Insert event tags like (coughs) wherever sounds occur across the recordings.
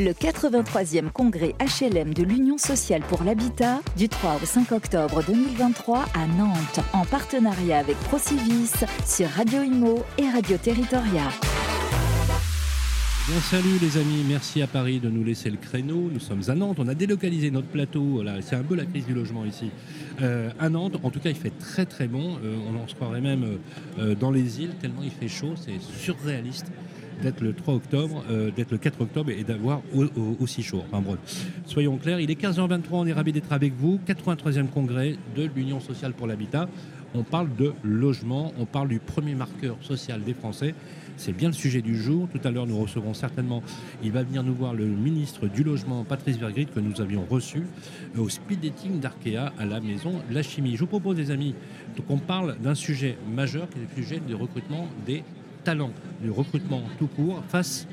Le 83e congrès HLM de l'Union sociale pour l'habitat du 3 au 5 octobre 2023 à Nantes en partenariat avec Procivis sur Radio Imo et Radio Territoria. Bien salut les amis, merci à Paris de nous laisser le créneau. Nous sommes à Nantes, on a délocalisé notre plateau, c'est un peu la crise du logement ici. Euh, à Nantes, en tout cas il fait très très bon, euh, on en se croirait même euh, dans les îles tellement il fait chaud, c'est surréaliste d'être le 3 octobre, d'être le 4 octobre et d'avoir aussi chaud. Soyons clairs, il est 15h23, on est ravis d'être avec vous. 83e congrès de l'Union sociale pour l'habitat. On parle de logement, on parle du premier marqueur social des Français. C'est bien le sujet du jour. Tout à l'heure, nous recevrons certainement, il va venir nous voir le ministre du Logement, Patrice Vergrit, que nous avions reçu euh, au speed dating d'Arkea à la maison La Chimie. Je vous propose, les amis, qu'on parle d'un sujet majeur qui est le sujet du recrutement des talents, du recrutement tout court face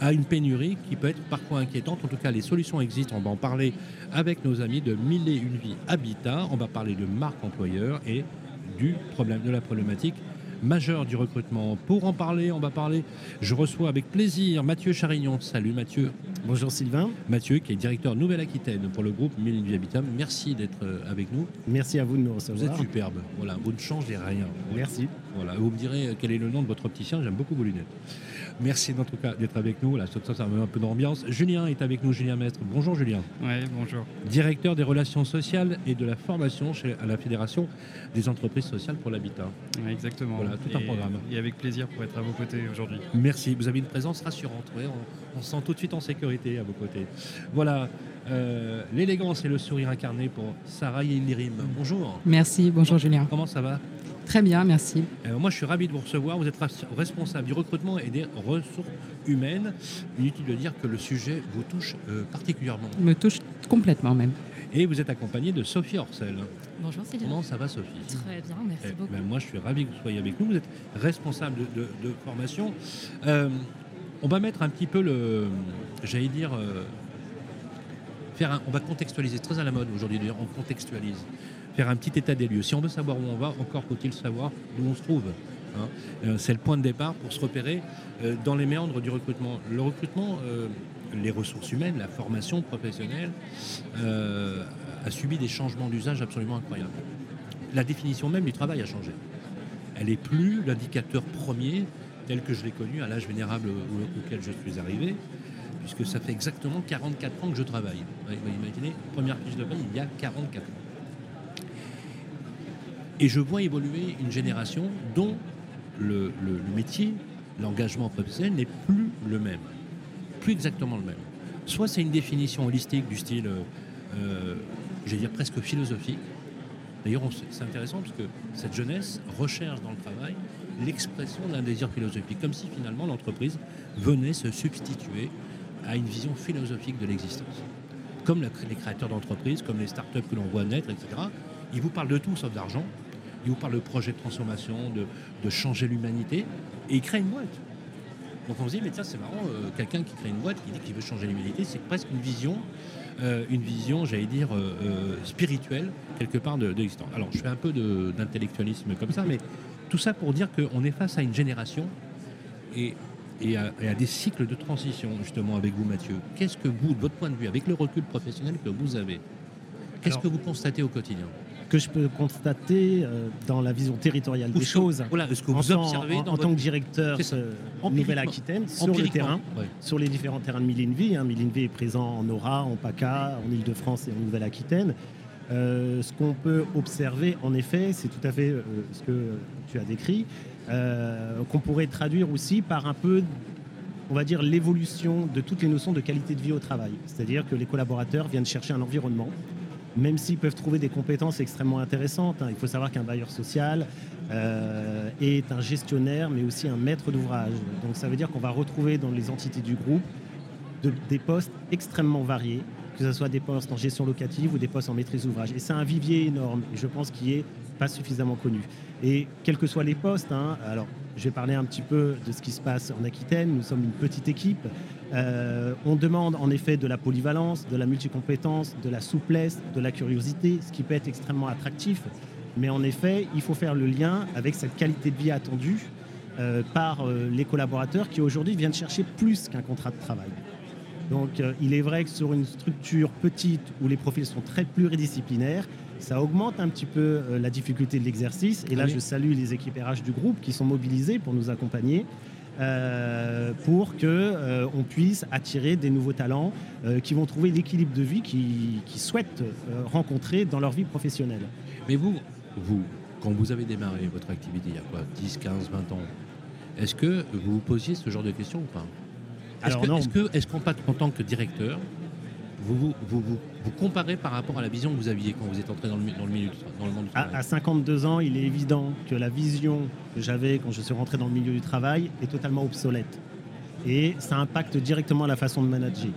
à une pénurie qui peut être parfois inquiétante. En tout cas, les solutions existent. On va en parler avec nos amis de Mille une vie Habitat. On va parler de marque employeur et du problème, de la problématique majeur du recrutement. Pour en parler, on va parler, je reçois avec plaisir Mathieu Charignon. Salut Mathieu. Bonjour Sylvain. Mathieu qui est directeur Nouvelle-Aquitaine pour le groupe Mille Vie Habitat. Merci d'être euh, avec nous. Merci à vous de nous recevoir. Vous êtes superbe. Voilà, vous ne changez rien. Merci. Voilà, vous me direz quel est le nom de votre opticien. J'aime beaucoup vos lunettes. Merci en tout cas d'être avec nous. Là, ça, ça met un peu d'ambiance. Julien est avec nous, Julien Mestre. Bonjour Julien. Oui, bonjour. Directeur des relations sociales et de la formation chez, à la Fédération des entreprises sociales pour l'habitat. exactement. Voilà, tout un programme. Et avec plaisir pour être à vos côtés aujourd'hui. Merci. Vous avez une présence rassurante. on, se sent tout de suite en sécurité à vos côtés. Voilà. Euh, l'élégance et le sourire incarné pour Sarah Yildirim. Bonjour. Merci, bonjour Julien. Comment ça va? Très bien, merci. Euh, moi, je suis ravi de vous recevoir. Vous êtes responsable du recrutement et des ressources humaines. Inutile de dire que le sujet vous touche euh, particulièrement. Me touche complètement même. Et vous êtes accompagné de Sophie Orcel. Bonjour Céline. Comment ça va Sophie Très bien, merci eh, beaucoup. Ben, moi, je suis ravi que vous soyez avec nous. Vous êtes responsable de, formation. Euh, on va mettre un petit peu le, j'allais dire, faire on va contextualiser, très à la mode aujourd'hui d'ailleurs, on contextualise faire un petit état des lieux. Si on veut savoir où on va, encore faut-il savoir où on se trouve. Hein. Euh, c'est le point de départ pour se repérer euh, dans les méandres du recrutement. Le recrutement, euh, les ressources humaines, la formation professionnelle, a subi des changements d'usage absolument incroyables. La définition même du travail a changé. Elle n'est plus l'indicateur premier tel que je l'ai connu à l'âge vénérable auquel je suis arrivé, puisque ça fait exactement 44 ans que je travaille. Vous imaginez, première fiche de paye, il y a 44 ans. Et je vois évoluer une génération dont le, métier, l'engagement professionnel n'est plus le même, exactement le même. Soit c'est une définition holistique du style, euh, euh j'allais dire presque philosophique. D'ailleurs, c'est intéressant parce que cette jeunesse recherche dans le travail l'expression d'un désir philosophique, comme si finalement l'entreprise venait se substituer à une vision philosophique de l'existence. Comme les créateurs d'entreprises, comme les startups que l'on voit naître, etc. Ils vous parlent de tout sauf d'argent, il vous parle de projet de transformation, de, changer l'humanité, et il crée une boîte. Donc on se dit, mais tiens, c'est marrant, euh, quelqu'un qui crée une boîte, qui dit qu'il veut changer l'humanité, c'est presque une vision, euh, une vision, j'allais dire, euh, spirituelle, quelque part, de, l'existence. Alors, je fais un peu d'intellectualisme comme ça, mais tout ça pour dire qu'on est face à une génération et, à, et, à, des cycles de transition, justement, avec vous, Mathieu. Qu'est-ce que vous, de votre point de vue, avec le recul professionnel que vous avez, qu'est-ce que vous constatez au quotidien? Que je peux constater euh, dans la vision territoriale des choses. Voilà, ce que vous en, observez en, tant que directeur euh, Nouvelle-Aquitaine, sur le terrain, sur les différents terrains de Milinvie. Hein. Milinvie est présent en Aura, en PACA, en Ile-de-France et en Nouvelle-Aquitaine. Euh, ce qu'on peut observer, en effet, c'est tout à fait ce que tu as décrit, qu'on pourrait traduire aussi par un peu on va dire, l'évolution de toutes les notions de qualité de vie au travail. C'est-à-dire que les collaborateurs viennent chercher un environnement même s'ils peuvent trouver des compétences extrêmement intéressantes. Hein. Il faut savoir qu'un bailleur social euh, est un gestionnaire, mais aussi un maître d'ouvrage. Donc ça veut dire qu'on va retrouver dans les entités du groupe des postes extrêmement variés, que ce soit des postes en gestion locative ou des postes en maîtrise d'ouvrage. Et c'est un vivier énorme, je pense qu'il n'est pas suffisamment connu. Et quels que soient les postes, hein, alors je vais parler un petit peu de ce qui se passe en Aquitaine, nous sommes une petite équipe, euh, on demande en effet de la polyvalence, de la multicompétence, de la souplesse, de la curiosité, ce qui peut être extrêmement attractif. Mais en effet, il faut faire le lien avec cette qualité de vie attendue euh, par euh, les collaborateurs qui aujourd'hui viennent chercher plus qu'un contrat de travail. Donc euh, il est vrai que sur une structure petite où les profils sont très pluridisciplinaires, ça augmente un petit peu euh, la difficulté de l'exercice. Et là, oui. je salue les équipes RH du groupe qui sont mobilisées pour nous accompagner. euh, pour que euh, on puisse attirer des nouveaux talents euh, qui vont trouver l'équilibre de vie qu'ils souhaitent rencontrer dans leur vie professionnelle. Mais vous, vous, quand vous avez démarré votre activité il y a quoi 10, 15, 20 ans, est-ce que vous vous posiez ce genre de questions ou pas? Alors que- non. est-ce que, est-ce qu'en en tant que directeur, vous vous, vous, vous- vous comparez par rapport à la vision que vous aviez quand vous êtes entré dans le, mi- dans le milieu, dans le monde du travail À, à 52 ans, il est évident que la vision que j'avais quand je suis rentré dans le milieu du travail est totalement obsolète. Et ça impacte directement la façon de manager.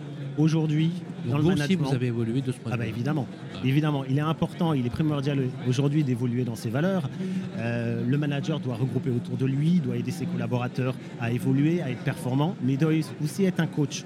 Aujourd'hui, dans Donc le vous aussi, management, vous avez évolué de ce point Ah de bah vue. évidemment, Ah. évidemment, il est important, il est primordial aujourd'hui d'évoluer dans ses valeurs. Euh, le manager doit regrouper autour de lui, doit aider ses collaborateurs à évoluer, à être performant, mais il doit aussi être un coach.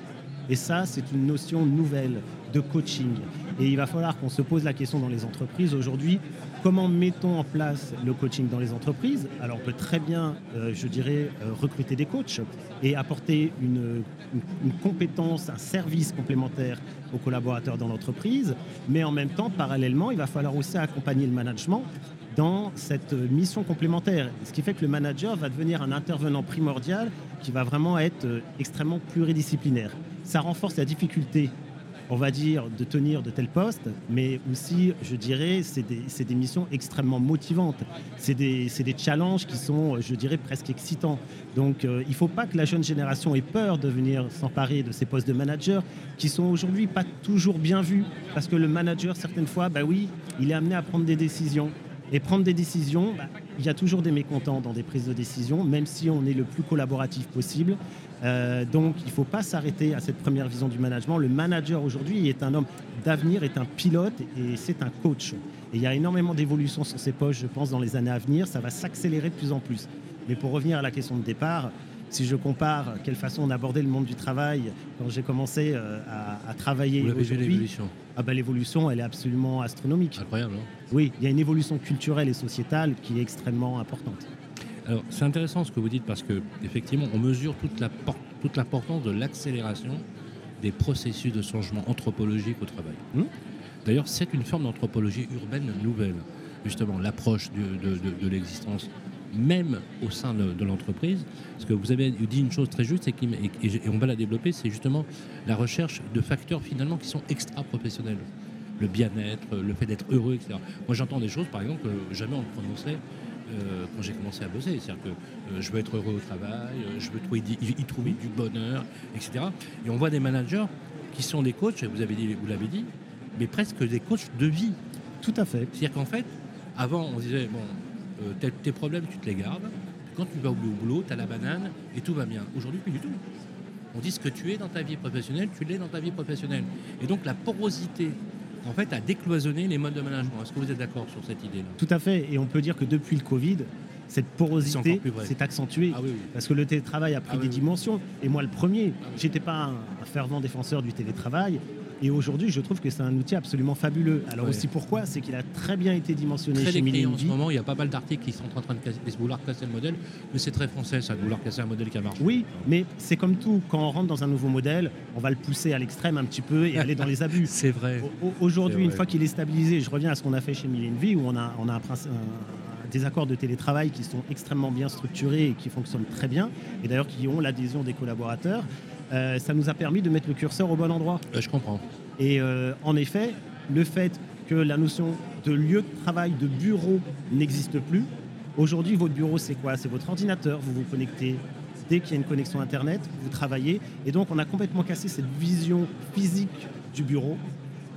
Et ça, c'est une notion nouvelle de coaching. Et il va falloir qu'on se pose la question dans les entreprises aujourd'hui, comment mettons en place le coaching dans les entreprises? Alors on peut très bien, euh, je dirais, euh, recruter des coachs et apporter une, une- compétence, un service complémentaire aux collaborateurs dans l'entreprise, mais en même temps, parallèlement, il va falloir aussi accompagner le management dans cette euh, mission complémentaire. Ce qui fait que le manager va devenir un intervenant primordial qui va vraiment être extrêmement pluridisciplinaire. Ça renforce la difficulté, on va dire, de tenir de tels postes, mais aussi, je dirais, c'est des, missions extrêmement motivantes. C'est des, c'est des challenges qui sont, je dirais, presque excitants. Donc, euh, il ne faut pas que la jeune génération ait peur de venir s'emparer de ces postes de manager qui sont aujourd'hui pas toujours bien vus. Parce que le manager, certaines fois, bah oui, il est amené à prendre des décisions. Et prendre des décisions, bah, il y a toujours des mécontents dans des prises de décision, même si on est le plus collaboratif possible. Euh, donc, il ne faut pas s'arrêter à cette première vision du management. Le manager aujourd'hui est un homme d'avenir, est un pilote et c'est un coach. Et il y a énormément d'évolutions sur ces postes, je pense, dans les années à venir. Ça va s'accélérer de plus en plus. Mais pour revenir à la question de départ, si je compare quelle façon on abordait le monde du travail quand j'ai commencé euh, à, à travailler aujourd'hui, ah bah, l'évolution, elle est absolument astronomique. Incroyable, non Oui, il y a une évolution culturelle et sociétale qui est extrêmement importante. Alors, c'est intéressant ce que vous dites parce que effectivement, on mesure toute la toute l'importance de l'accélération des processus de changement anthropologique au travail. Hmm. D'ailleurs, c'est une forme d'anthropologie urbaine nouvelle, justement, l'approche de, de- de l'existence, même au sein de, de l'entreprise. Parce que vous avez dit une chose très juste et, qui, et on va la développer, c'est justement la recherche de facteurs finalement qui sont extra-professionnels. Le bien-être, le fait d'être heureux, etc. Moi, j'entends des choses, par exemple, que jamais on ne prononçait euh, quand j'ai commencé à bosser. C'est-à-dire que euh, je veux être heureux au travail, euh, je veux trouver, y, y trouver du bonheur, etc. Et on voit des managers qui sont des coachs, vous avez dit, vous l'avez dit, mais presque des coachs de vie. Tout à fait. C'est-à-dire qu'en fait, avant, on disait, bon, tes, tes problèmes, tu te les gardes. Quand tu vas au boulot, tu as la banane et tout va bien. Aujourd'hui, plus du tout. On dit ce que tu es dans ta vie professionnelle, tu l'es dans ta vie professionnelle. Et donc la porosité, en fait, a décloisonné les modes de management. Est-ce que vous êtes d'accord sur cette idée-là? Tout à fait. Et on peut dire que depuis le Covid, cette porosité s'est accentuée. Ah oui, oui. Parce que le télétravail a pris Ah oui, des dimensions. Et moi, le premier, j'étais pas un fervent défenseur du télétravail. Et aujourd'hui, je trouve que c'est un outil absolument fabuleux. Alors Ouais. aussi pourquoi? C'est qu'il a très bien été dimensionné Très chez décrié en ce moment, il y a pas mal d'articles qui sont en train de, casser, de vouloir casser le modèle, mais c'est très français ça, de vouloir casser un modèle qui a marché. Oui, mais c'est comme tout. Quand on rentre dans un nouveau modèle, on va le pousser à l'extrême un petit peu et aller dans les (laughs) abus. C'est vrai. Au- au- Aujourd'hui, une fois qu'il est stabilisé, je reviens à ce qu'on a fait chez Millenvie, où on a, on a un princi- un- des accords de télétravail qui sont extrêmement bien structurés et qui fonctionnent très bien, et d'ailleurs qui ont l'adhésion des collaborateurs. Euh, ça nous a permis de mettre le curseur au bon endroit. Je comprends. Et euh, en effet, le fait que la notion de lieu de travail, de bureau n'existe plus, aujourd'hui, votre bureau, c'est quoi? C'est votre ordinateur, vous vous connectez. Dès qu'il y a une connexion Internet, vous travaillez. Et donc, on a complètement cassé cette vision physique du bureau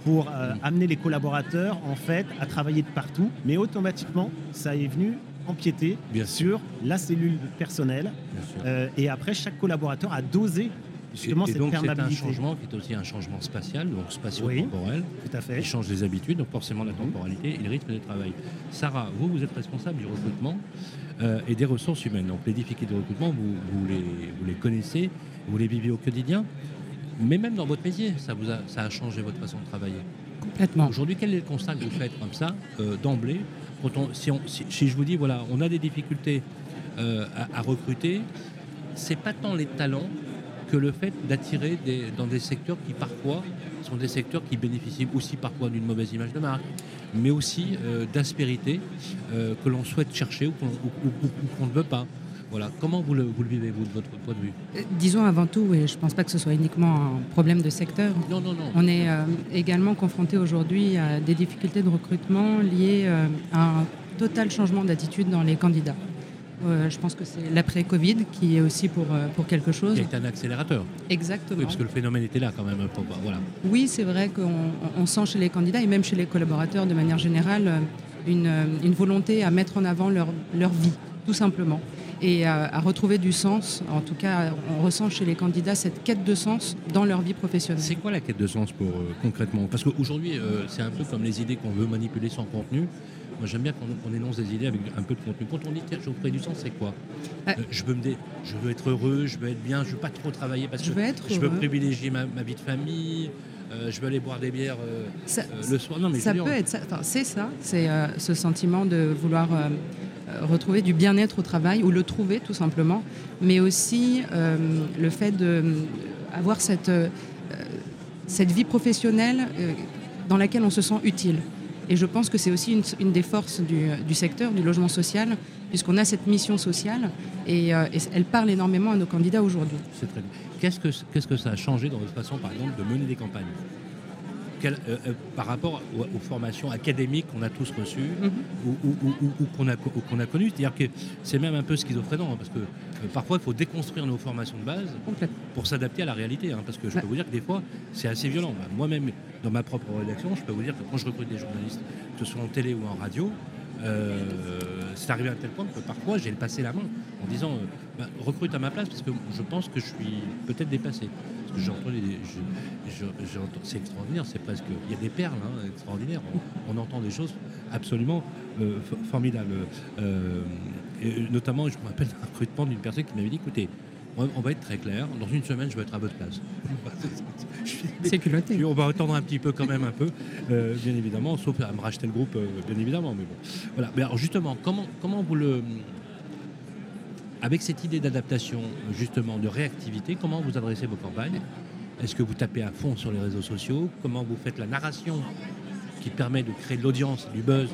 pour euh, amener les collaborateurs, en fait, à travailler de partout. Mais automatiquement, ça est venu empiéter Bien sur la cellule personnelle. Bien sûr. Euh, et après, chaque collaborateur a dosé justement et, donc c'est un changement qui est aussi un changement spatial, donc spatio-temporel. Tout à fait. Il change les habitudes, donc forcément la Mhm. temporalité et le rythme de travail. Sarah, vous, vous êtes responsable du recrutement euh, et des ressources humaines. Donc les difficultés de recrutement, vous, vous les, vous les connaissez, vous les vivez au quotidien. Mais même dans votre métier, ça, vous a, ça a changé votre façon de travailler. Complètement. Aujourd'hui, quel est le constat que vous faites comme ça, euh, d'emblée quand on- si, on- si- si je vous dis, voilà, on a des difficultés euh, à, à recruter, c'est pas tant les talents que le fait d'attirer dans des secteurs qui parfois sont des secteurs qui bénéficient aussi parfois d'une mauvaise image de marque, mais aussi euh, d'aspérité euh, que l'on souhaite chercher ou qu'on ne veut pas. Voilà. Comment vous le, vivez, vous, de votre point de vue? Euh, Disons avant tout, et je ne pense pas que ce soit uniquement un problème de secteur. Non, non, non. On est également confronté aujourd'hui à des difficultés de recrutement liées à un total changement d'attitude dans les candidats. Euh, je pense que c'est l'après-Covid qui est aussi pour, euh, pour quelque chose. Qui est un accélérateur. Exactement. Oui, parce que le phénomène était là quand même. Voilà. Oui, c'est vrai qu'on sent chez les candidats et même chez les collaborateurs de manière générale une, une volonté à mettre en avant leur, leur vie, tout simplement. Et à, retrouver du sens. En tout cas, on ressent chez les candidats cette quête de sens dans leur vie professionnelle. C'est quoi la quête de sens pour euh, concrètement? Parce qu'aujourd'hui, c'est un peu comme les idées qu'on veut manipuler sans contenu. Moi, j'aime bien qu'on énonce des idées avec un peu de contenu. Quand on dit tiens, je vous du sens, c'est quoi? Euh, je, veux me je veux être heureux, je veux être bien, je veux pas trop travailler parce je que veux je veux privilégier ma, vie de famille. Euh, je veux aller boire des bières euh, le soir. Non, mais ça peut être ça. c'est ça. C'est ce sentiment de vouloir retrouver du bien-être au travail ou le trouver tout simplement, mais aussi le fait d'avoir cette, cette vie professionnelle dans laquelle on se sent utile. Et je pense que c'est aussi une, des forces du, secteur, du logement social, puisqu'on a cette mission sociale et, euh, elle parle énormément à nos candidats aujourd'hui. C'est très bien. Qu'est-ce que, qu'est-ce que ça a changé dans votre façon, par exemple, de mener des campagnes? Euh, euh, par rapport aux, formations académiques qu'on a tous reçues mhm. ou, qu'on a, qu'on a connues? C'est-à-dire que c'est même un peu schizophrénant, hein, parce que parfois il faut déconstruire nos formations de base pour s'adapter à la réalité. Hein, parce que je peux vous dire que des fois, c'est assez violent. Bah, moi-même, dans ma propre rédaction, je peux vous dire que quand je recrute des journalistes, que ce soit en télé ou en radio, c'est arrivé à tel point que parfois j'ai passé la main en disant bah, recrute à ma place parce que je pense que je suis peut-être dépassé c'est extraordinaire, c'est presque. Il y a des perles hein, extraordinaires. On, entend des choses absolument euh, formidables. Euh, notamment, je me rappelle un recrutement d'une personne qui m'avait dit écoutez, on va être très clair, dans une semaine, je vais être à votre place. (laughs) C'est culotté. On va attendre un petit peu quand même un peu, euh, bien évidemment, sauf à me racheter le groupe, bien évidemment. Mais bon. Voilà. Mais alors justement, comment, comment vous le avec cette idée d'adaptation, justement, de réactivité, comment vous adressez vos campagnes? Est-ce que vous tapez à fond sur les réseaux sociaux? Comment vous faites la narration qui permet de créer de l'audience, du buzz,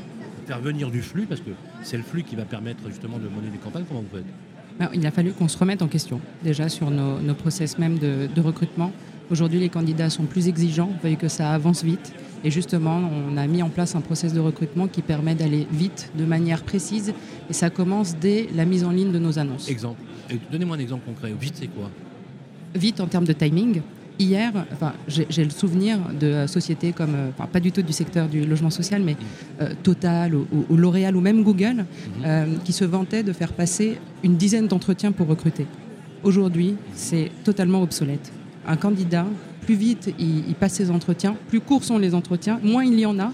faire venir du flux Parce que c'est le flux qui va permettre justement de mener des campagnes. Comment vous faites? Il a fallu qu'on se remette en question, déjà sur nos, process même de, de recrutement. Aujourd'hui, les candidats sont plus exigeants, veuillez que ça avance vite. Et justement, on a mis en place un process de recrutement qui permet d'aller vite, de manière précise. Et ça commence dès la mise en ligne de nos annonces. Exemple. Donnez-moi un exemple concret. Vite, c'est quoi? Vite en termes de timing. Hier, enfin, j'ai le souvenir de sociétés comme, euh, pas du tout du secteur du logement social, mais euh, Total ou, L'Oréal ou même Google, mm-hmm. euh, qui se vantaient de faire passer une dizaine d'entretiens pour recruter. Aujourd'hui, c'est totalement obsolète. Un candidat plus vite il, passe ses entretiens, plus courts sont les entretiens, moins il y en a,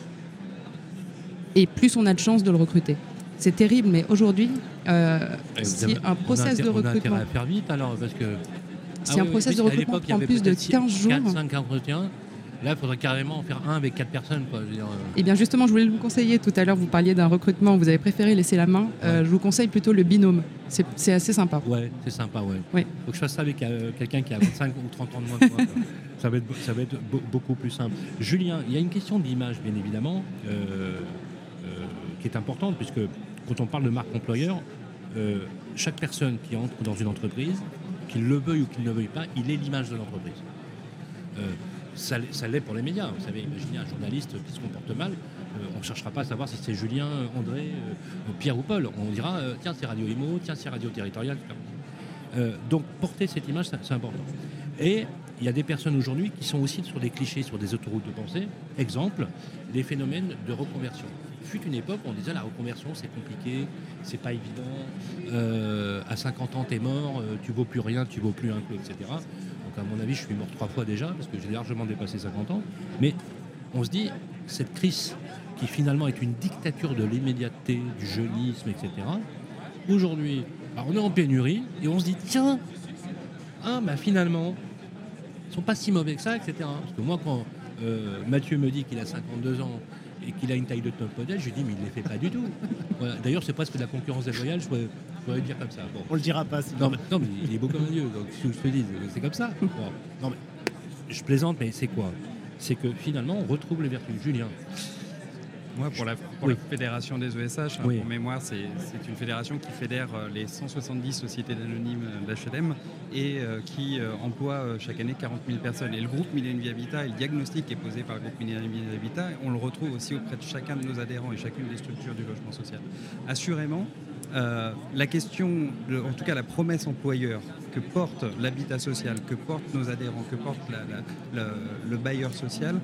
et plus on a de chances de le recruter. C'est terrible, mais aujourd'hui, euh, si un process de recrutement. On a à faire vite alors, parce que. Si ah un process de recrutement prend plus de 15 jours. 4, 5 entretiens, Là, il faudrait carrément en faire un avec quatre personnes. Quoi. Euh. Eh bien, justement, je voulais vous conseiller. Tout à l'heure, vous parliez d'un recrutement, vous avez préféré laisser la main. Euh, je vous conseille plutôt le binôme. C'est assez sympa. Ouais, c'est sympa, ouais. Il faut que je fasse ça avec euh, quelqu'un qui a 25 ou 30 ans de moins que moi. Ça va être, ça va être beaucoup plus simple. Julien, il y a une question d'image, bien évidemment, qui est importante, puisque quand on parle de marque employeur, chaque personne qui entre dans une entreprise, qu'il le veuille ou qu'il ne le veuille pas, il est l'image de l'entreprise ça, l'est pour les médias. Vous savez, imaginez un journaliste qui se comporte mal, euh, on ne cherchera pas à savoir si c'est Julien, André, euh, Pierre ou Paul. On dira, euh, tiens, c'est Radio Imo, tiens, c'est Radio Territorial. donc porter cette image, c'est important. Et il y a des personnes aujourd'hui qui sont aussi sur des clichés, sur des autoroutes de pensée. Exemple, les phénomènes de reconversion. Fut une époque où on disait la reconversion c'est compliqué, c'est pas évident, à 50 ans t'es mort, tu vaux plus rien, tu vaux plus un peu, etc. Donc à mon avis, je suis mort trois fois déjà, parce que j'ai largement dépassé 50 ans. Mais on se dit, cette crise qui finalement est une dictature de l'immédiateté, du jeunisme, etc. Aujourd'hui, bah, on est en pénurie et on se dit, tiens, ah, bah, finalement, ils sont pas si mauvais que ça, etc. Parce que moi, quand euh, Mathieu me dit qu'il a 52 ans et qu'il a une taille de top modèle, je lui dis, mais il ne les fait pas du tout. D'ailleurs, c'est presque de la concurrence déloyale, je pourrais dire comme ça. Bon. On le dira pas. Non, mais, non, mais il est beau comme un dieu, donc si je te dis, c'est comme ça. Non, mais je plaisante, mais c'est quoi? C'est que finalement, on retrouve les vertus. Julien. Moi, pour la, fédération des ESH, hein, pour mémoire, c'est une fédération qui fédère euh, les 170 sociétés d'anonymes d'HLM et euh, qui euh, emploie chaque année 40 000 personnes. Et le groupe Millennium Habitat et le diagnostic qui est posé par le groupe Millennium Habitat, on le retrouve aussi auprès de chacun de nos adhérents et chacune des structures du logement social. Assurément, euh, la question, en tout cas la promesse employeur que porte l'habitat social, que portent nos adhérents, que porte le bailleur social,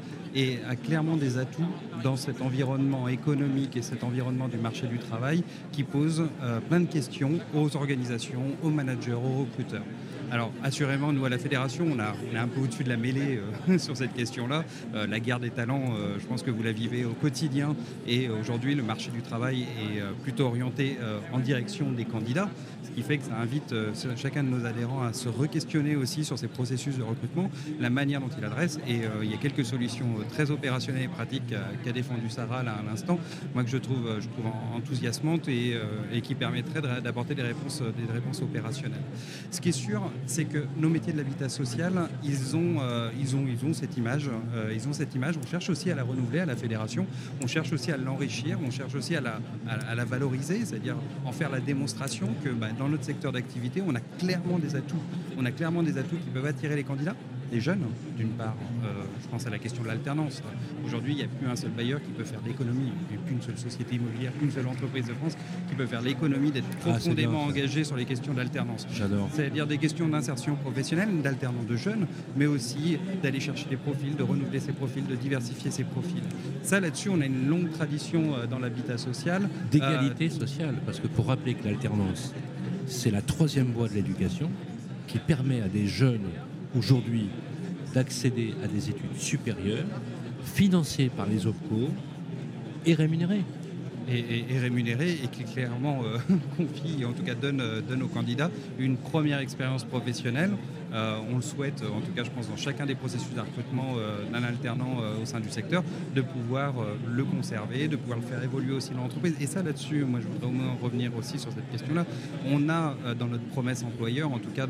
a clairement des atouts dans cet environnement économique et cet environnement du marché du travail qui pose euh, plein de questions aux organisations, aux managers, aux recruteurs. Alors, assurément, nous, à la Fédération, on, a, est un peu au-dessus de la mêlée euh, (laughs) sur cette question-là. Euh, la guerre des talents, euh, je pense que vous la vivez au quotidien. Et aujourd'hui, le marché du travail est plutôt orienté en direction des candidats, ce qui fait que ça invite chacun de nos adhérents à se re-questionner aussi sur ces processus de recrutement, la manière dont il adresse. Et il y a quelques solutions très opérationnelles et pratiques qu'a défendu Sarah là à l'instant, moi que je trouve, je trouve enthousiasmantes et, et qui permettraient d'apporter des réponses, des réponses opérationnelles. Ce qui est sûr, c'est que nos métiers de l'habitat social, ils ont, cette image. On cherche aussi à la renouveler à la fédération. On cherche aussi à l'enrichir. On cherche aussi à la, valoriser, c'est-à-dire en faire la démonstration que bah, dans notre secteur d'activité. On a clairement des atouts qui peuvent attirer les candidats les jeunes, d'une part. Euh, je pense à la question de l'alternance. Aujourd'hui, il n'y a plus un seul bailleur qui peut faire l'économie. Il n'y a qu'une seule société immobilière, qu'une seule entreprise de France qui peut faire l'économie d'être ah, profondément engagée sur les questions d'alternance. J'adore. C'est-à-dire des questions d'insertion professionnelle, d'alternance de jeunes, mais aussi d'aller chercher des profils, de renouveler ses profils, de diversifier ses profils. Ça, là-dessus, on a une longue tradition euh, dans l'habitat social. D'égalité euh, sociale, parce que pour rappeler que l'alternance, c'est la troisième voie de l'éducation qui permet à des jeunes aujourd'hui d'accéder à des études supérieures, financées par les OPCO et rémunérées. Et, et, rémunérées et qui clairement euh, (laughs) confie, en tout cas donne, euh, donne aux candidats une première expérience professionnelle euh, on le souhaite, en tout cas je pense dans chacun des processus de recrutement euh, d'un alternant euh, au sein du secteur, de pouvoir le conserver, de pouvoir le faire évoluer aussi dans l'entreprise. Et ça là-dessus, moi je voudrais revenir aussi sur cette question-là. On a dans notre promesse employeur, en tout cas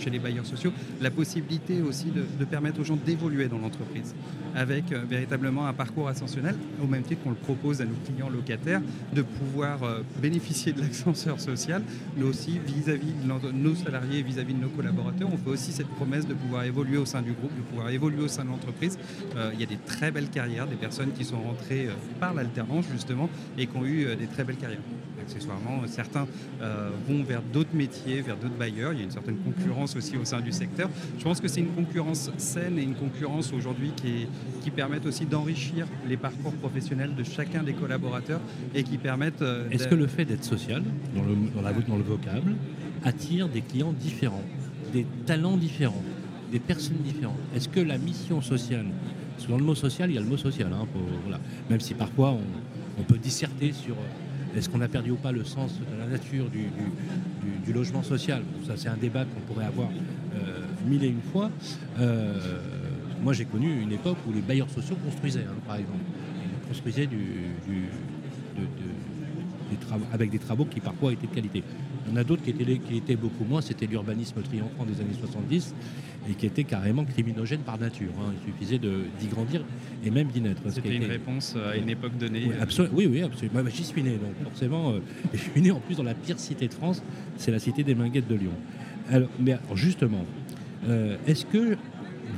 chez les bailleurs sociaux, la possibilité aussi de, permettre aux gens d'évoluer dans l'entreprise avec véritablement un parcours ascensionnel, au même titre qu'on le propose à nos clients locataires, de pouvoir bénéficier de (laughs) l'ascenseur social, mais aussi vis-à-vis de nos salariés, vis à -vis de nos collaborateurs on fait aussi cette promesse de pouvoir évoluer au sein du groupe, de pouvoir évoluer au sein de l'entreprise. Euh, il y a des très belles carrières, des personnes qui sont rentrées euh, par l'alternance justement et qui ont eu euh, des très belles carrières. Accessoirement, certains vont vers d'autres métiers, vers d'autres bailleurs. Il y a une certaine concurrence aussi au sein du secteur. Je pense que c'est une concurrence saine et une concurrence aujourd'hui qui, qui permettent aussi d'enrichir les parcours professionnels de chacun des collaborateurs et qui permettent. Est-ce que le fait d'être social, dans le, dans, la, dans le vocable, attire des clients différents? Des talents différents, des personnes différentes. Est-ce que la mission sociale, dans le mot social, il y a le mot social, hein, même si parfois on, peut disserter sur euh, est-ce qu'on a perdu ou pas le sens de la nature du, logement social. Ça, c'est un débat qu'on pourrait avoir euh, mille et une fois. Euh, moi, j'ai connu une époque où les bailleurs sociaux construisaient, hein, par exemple. Ils construisaient avec des travaux qui parfois étaient de qualité. Il y en a d'autres qui étaient, qui étaient beaucoup moins, c'était l'urbanisme triomphant des années 70 et qui était carrément criminogène par nature. Hein. Il suffisait d'y grandir et même d'y naître. C'était une réponse à une époque donnée. Oui, oui, absolument. J'y suis né, donc forcément, euh, (laughs) je suis né en plus dans la pire cité de France, c'est la cité des Minguettes de Lyon. Alors, mais justement, euh, est-ce que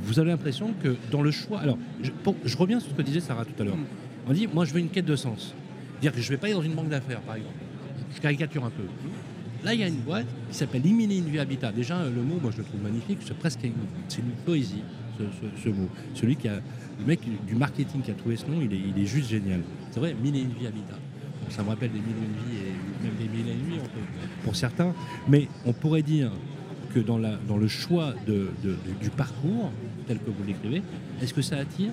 vous avez l'impression que dans le choix. Alors, je, je, reviens sur ce que disait Sarah tout à l'heure. On dit, moi, je veux une quête de sens. Dire que je ne vais pas aller dans une banque d'affaires, par exemple. Je caricature un peu. Là, il y a une boîte qui s'appelle Iminer une habitat. Déjà, le mot, moi, je le trouve magnifique. C'est presque une, c'est une poésie, ce, mot. Celui qui a, le mec du marketing qui a trouvé ce nom, il est, il est juste génial. C'est vrai, et une vie habitat. ça me rappelle des mille et une vies et même des mille et une nuits pour certains. Mais on pourrait dire que dans, la, dans le choix de, du parcours, tel que vous l'écrivez, est-ce que ça attire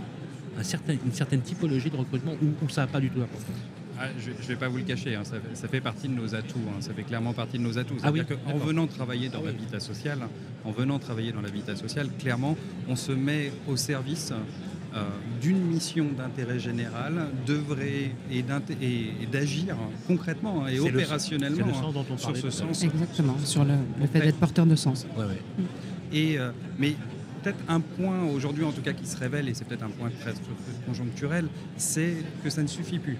une certaine typologie de recrutement ou, ou ça n'a pas du tout d'importance? Ah, je ne vais pas vous le cacher, hein, ça, fait partie de nos atouts. Hein, ça fait clairement partie de nos atouts. Ah en venant travailler dans l'habitat social, en venant travailler dans l'habitat social, clairement, on se met au service d'une mission d'intérêt général, d'œuvrer et d'agir concrètement et opérationnellement sur ce sens. Exactement, sur le, fait d'être porteur de sens. Et, mais peut-être un point aujourd'hui, en tout cas, qui se révèle, et c'est peut-être un point très conjoncturel, c'est que ça ne suffit plus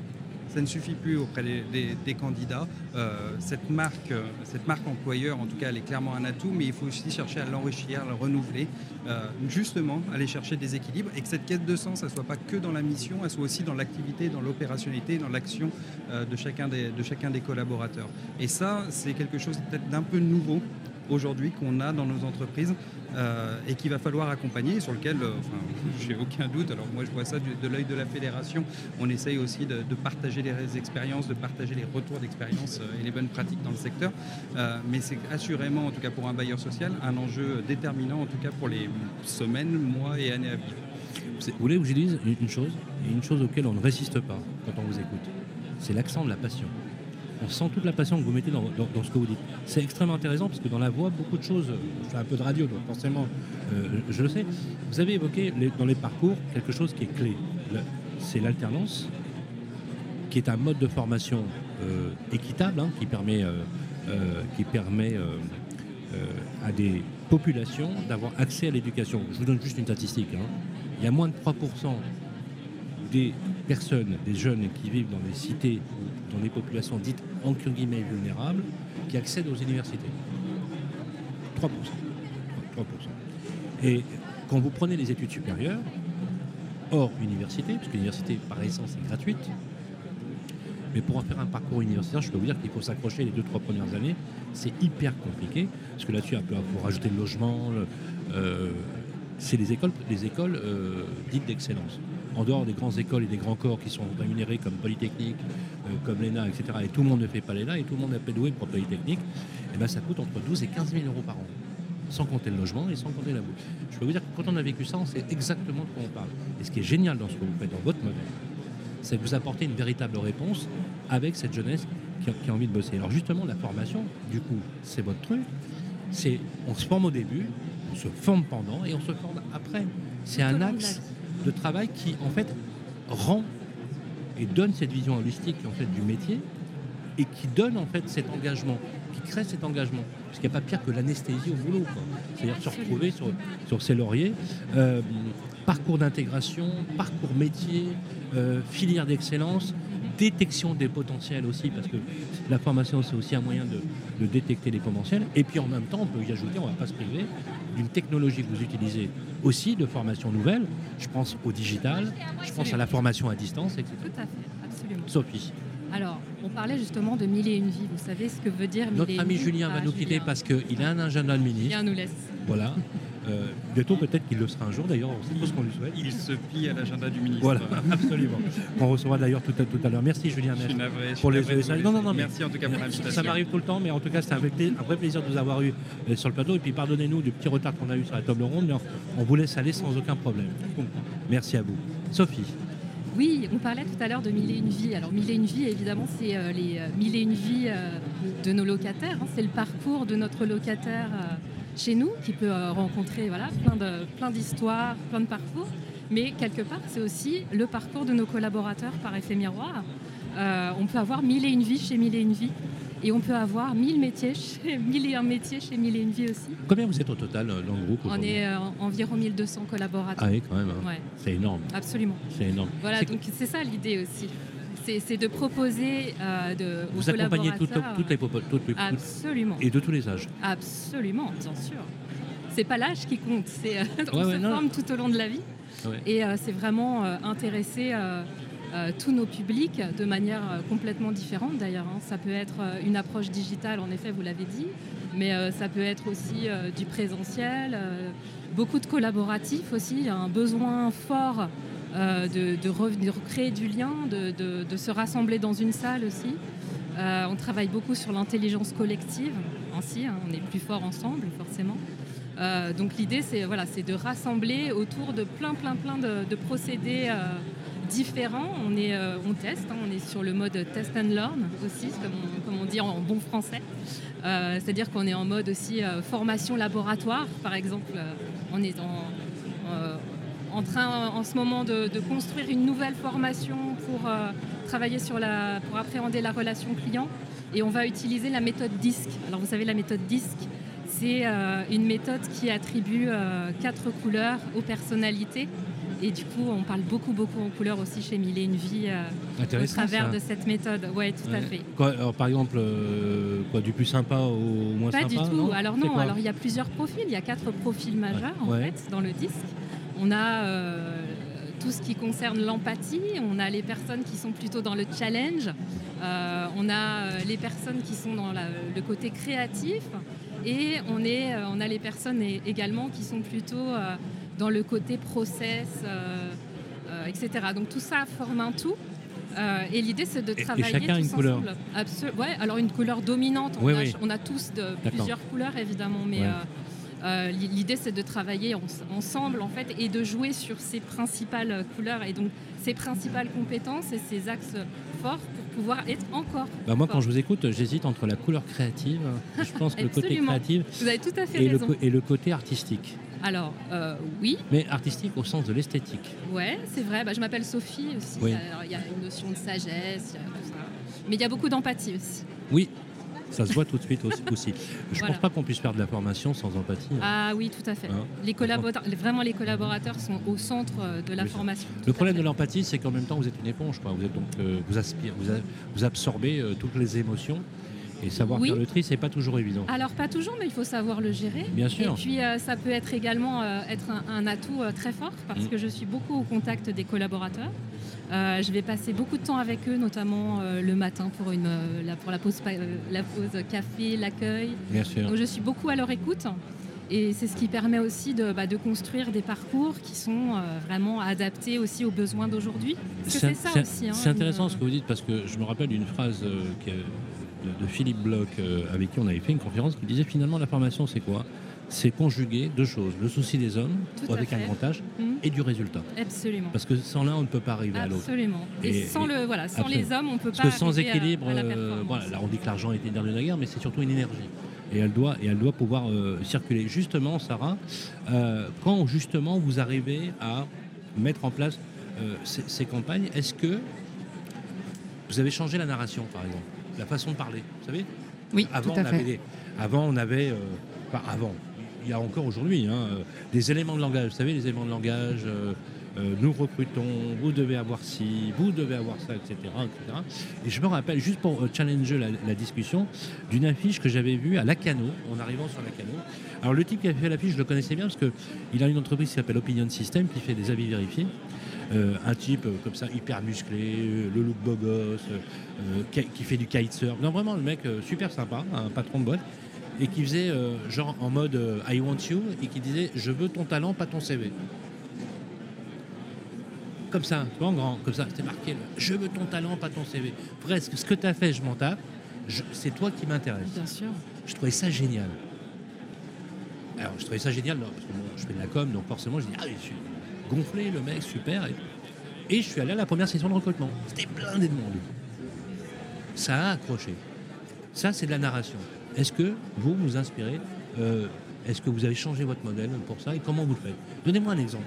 ça ne suffit plus auprès des, candidats. Euh, cette, marque, cette marque employeur, en tout cas, elle est clairement un atout, mais il faut aussi chercher à l'enrichir, à le renouveler, euh, justement, aller chercher des équilibres et que cette quête de sens, elle ne soit pas que dans la mission, elle soit aussi dans l'activité, dans l'opérationnalité, dans l'action euh, de, chacun des, de chacun des collaborateurs. Et ça, c'est quelque chose peut-être d'un peu nouveau aujourd'hui qu'on a dans nos entreprises euh, et qu'il va falloir accompagner, sur lequel, euh, (laughs) j'ai aucun doute. Alors moi, je vois ça de, l'œil de la fédération. On essaye aussi de, partager les expériences, de partager les retours d'expérience euh, et les bonnes pratiques dans le secteur. mais c'est assurément, en tout cas pour un bailleur social, un enjeu déterminant, en tout cas pour les semaines, mois et années à venir. Vous voulez que je dise une chose, une chose auquel on ne résiste pas quand on vous écoute, c'est l'accent de la passion on sent toute la passion que vous mettez dans, ce que vous dites. C'est extrêmement intéressant parce que dans la voix, beaucoup de choses, je fais un peu de radio, donc forcément, euh, je le sais. Vous avez évoqué dans les parcours quelque chose qui est clé. C'est l'alternance, qui est un mode de formation euh, équitable, hein, qui permet, euh, qui permet à des populations d'avoir accès à l'éducation. Je vous donne juste une statistique. Hein. Il y a moins de 3% des personnes, des jeunes qui vivent dans des cités dans des populations dites entre guillemets vulnérables qui accèdent aux universités. 3%. 3%. Et quand vous prenez les études supérieures, hors université, puisque l'université par essence est gratuite, mais pour en faire un parcours universitaire, je peux vous dire qu'il faut s'accrocher les deux, trois premières années. C'est hyper compliqué, parce que là-dessus, faut rajouter le logement. Euh, c'est les écoles, les écoles euh, dites d'excellence en dehors des grandes écoles et des grands corps qui sont rémunérés comme Polytechnique, comme l'ENA, etc., et tout le monde ne fait pas l'ENA et tout le monde est doué pour Polytechnique, et eh ben ça coûte entre 12 et 15 000 euros par an, sans compter le logement et sans compter la bouffe. Je peux vous dire que quand on a vécu ça, on sait exactement de quoi on parle. Et ce qui est génial dans ce que vous faites, dans votre modèle, c'est que vous apportez une véritable réponse avec cette jeunesse qui a, qui a envie de bosser. Alors justement, la formation, du coup, c'est votre truc. C'est on se forme au début, on se forme pendant et on se forme après. C'est un axe de travail qui en fait rend et donne cette vision holistique en fait du métier et qui donne en fait cet engagement, qui crée cet engagement. Parce qu'il n'y a pas pire que l'anesthésie au boulot. C'est-à-dire se retrouver sur, sur ses lauriers. Euh, parcours d'intégration, parcours métier, euh, filière d'excellence, détection des potentiels aussi, parce que la formation c'est aussi un moyen de, de, détecter les potentiels. Et puis en même temps, on peut y ajouter, on ne va pas se priver, d'une technologie que vous utilisez aussi de formation nouvelle. Je pense au digital, je pense à la formation à distance, etc. Tout à fait, absolument. Sophie. Alors, on parlait justement de mille et une vies. Vous savez ce que veut dire mille Notre et ami Julien va nous quitter parce qu'il a un agenda de ministre. Julien nous laisse. Voilà. Euh, bientôt, peut-être qu'il le sera un jour, d'ailleurs, c'est ce qu'on lui souhaite. Il se plie à l'agenda du ministre. Voilà, (laughs) absolument. On recevra d'ailleurs tout à, tout à l'heure. Merci Julien Nef. pour les Non, non, non, merci en tout cas pour l'invitation. Ça m'arrive tout le temps, mais en tout cas, c'est un, vrai plaisir de vous avoir eu euh, sur le plateau. Et puis, pardonnez-nous du petit retard qu'on a eu sur la table ronde, mais on vous laisse aller sans aucun problème. Merci à vous. Sophie. Oui, on parlait tout à l'heure de mille et une vies. Alors mille et une vies, évidemment, c'est euh, les mille et une vies de nos locataires. Hein. C'est le parcours de notre locataire chez nous, qui peut euh, rencontrer voilà, plein, de, plein d'histoires, plein de parcours. Mais quelque part, c'est aussi le parcours de nos collaborateurs par effet miroir. Euh, on peut avoir mille et une vies chez mille et une vies. Et on peut avoir mille métiers chez (laughs) mille et un métiers chez mille et une vies aussi. Combien vous êtes au total euh, dans le groupe On est environ 1200 collaborateurs. Ah oui, quand même. Hein. C'est énorme. Absolument. C'est énorme. Voilà, donc c'est ça l'idée aussi c'est de proposer euh, de, Vous accompagnez toutes, les toutes Absolument. Et de tous les âges. Absolument, bien sûr. C'est pas l'âge qui compte, c'est euh, on se forme tout au long de la vie. Et euh, c'est vraiment intéresser tous nos publics de manière complètement différente d'ailleurs. Hein. Ça peut être une approche digitale, en effet, vous l'avez dit, mais ça peut être aussi du présentiel, beaucoup de collaboratifs aussi, un besoin fort euh, de, de, recréer du lien, de, se rassembler dans une salle aussi. Euh, on travaille beaucoup sur l'intelligence collective ainsi, hein, on est plus fort ensemble forcément. Euh, donc l'idée c'est voilà, de rassembler autour de plein plein plein de, procédés différents. On, est, on teste, hein, on est sur le mode test and learn aussi, comme on dit en bon français. C'est-à-dire qu'on est en mode aussi formation laboratoire, par exemple. on est en, en train en ce moment de, construire une nouvelle formation pour travailler sur la, pour appréhender la relation client. Et on va utiliser la méthode DISC. Alors vous savez, la méthode DISC, c'est une méthode qui attribue quatre couleurs aux personnalités et du coup, on parle beaucoup, beaucoup en couleur aussi chez Mille une vie euh, au travers de cette méthode. Oui, tout à fait. par exemple, euh, quoi, du plus sympa au moins sympa Pas du tout. alors non, alors il y a plusieurs profils. Il y a quatre profils majeurs en fait dans le disque. On a euh, tout ce qui concerne l'empathie. On a les personnes qui sont plutôt dans le challenge. on a les personnes qui sont dans le côté créatif. Et on, est, on a les personnes également qui sont plutôt dans le côté process, euh, euh, etc. Donc tout ça forme un tout. Euh, et l'idée, c'est de travailler et chacun tous une couleur. Ouais, alors une couleur dominante. On, a, tous de, plusieurs couleurs, évidemment, mais l'idée, c'est de travailler ensemble, en fait, et de jouer sur ces principales couleurs et donc ces principales compétences et ces axes forts pour pouvoir être encore. Bah moi, quand je vous écoute, j'hésite entre la couleur créative. Je pense que le côté créatif. Vous avez tout à fait raison. et le côté artistique. Alors, euh, oui. Mais artistique au sens de l'esthétique. Ouais, c'est vrai. Bah, je m'appelle Sophie aussi. il y a une notion de sagesse, Mais il y a beaucoup d'empathie aussi. Oui, ça se voit tout de suite aussi. Je ne pense pas qu'on puisse faire de la formation sans empathie. Hein. Ah oui, tout à fait. Hein les collaborateurs, vraiment, les collaborateurs sont au centre euh, de la formation. Le problème de l'empathie, c'est qu'en même temps, vous êtes une éponge. Vous, êtes donc, euh, vous, aspirez, vous, absorbez toutes les émotions. Et savoir faire le tri, c'est pas toujours évident. Alors pas toujours, mais il faut savoir le gérer. Bien sûr. Et puis euh, ça peut être également euh, être un, atout euh, très fort parce mm. que je suis beaucoup au contact des collaborateurs. Je vais passer beaucoup de temps avec eux, notamment le matin pour, une, la, pour la, pause, la pause café, l'accueil. Bien sûr. Donc je suis beaucoup à leur écoute. Et c'est ce qui permet aussi de, bah, de, construire des parcours qui sont vraiment adaptés aussi aux besoins d'aujourd'hui. C'est ça aussi. Hein, c'est intéressant ce que vous dites parce que je me rappelle d'une phrase qui, de, Philippe Bloch, euh, avec qui on avait fait une conférence, qui disait finalement la formation c'est quoi? C'est conjuguer deux choses, le souci des hommes, avec un grand âge, mhm. et du résultat. Absolument. Parce que sans l'un, on ne peut pas arriver à l'autre. Absolument. Et, sans, le, voilà, sans les hommes, on ne peut pas Parce que sans équilibre, euh, voilà, on dit que l'argent est énergie de la guerre, mais c'est surtout une énergie. Et elle doit, et elle doit pouvoir euh, circuler. Justement, Sarah, quand justement vous arrivez à mettre en place ces campagnes, est-ce que vous avez changé la narration, par exemple? La façon de parler, vous savez? Oui, avant, tout à on avait avant, on avait, euh, avant, il y a encore aujourd'hui, hein, euh, des éléments de langage. Vous savez, les éléments de langage, euh, nous recrutons, vous devez avoir ci, vous devez avoir ça, etc. Et je me rappelle, juste pour challenger la, discussion, d'une affiche que j'avais vue à Lacano, en arrivant sur Lacano. Alors le type qui a fait l'affiche, je le connaissais bien parce qu'il a une entreprise qui s'appelle Opinion System, qui fait des avis vérifiés. Euh, un type euh, comme ça, hyper musclé, euh, le look beau gosse, qui, fait du kitesurf. Non, vraiment, le mec super sympa, un patron de boîte, et qui faisait genre en mode I want you, et qui disait Je veux ton talent, pas ton CV. Comme ça, tu vois, en grand, comme ça, c'était marqué Je veux ton talent, pas ton CV. Presque, ce que tu as fait, je m'en tape. C'est toi qui m'intéresse. Bien sûr. Je trouvais ça génial. Alors, je trouvais ça génial, parce que je fais de la com, donc forcément, je dis Ah, je suis gonflé, le mec, super. Et, je suis allé à la première session de recrutement. C'était blindé de monde. Ça a accroché. Ça, c'est de la narration. Est-ce que vous vous inspirez euh, Est-ce que vous avez changé votre modèle pour ça et comment vous le faites? Donnez-moi un exemple.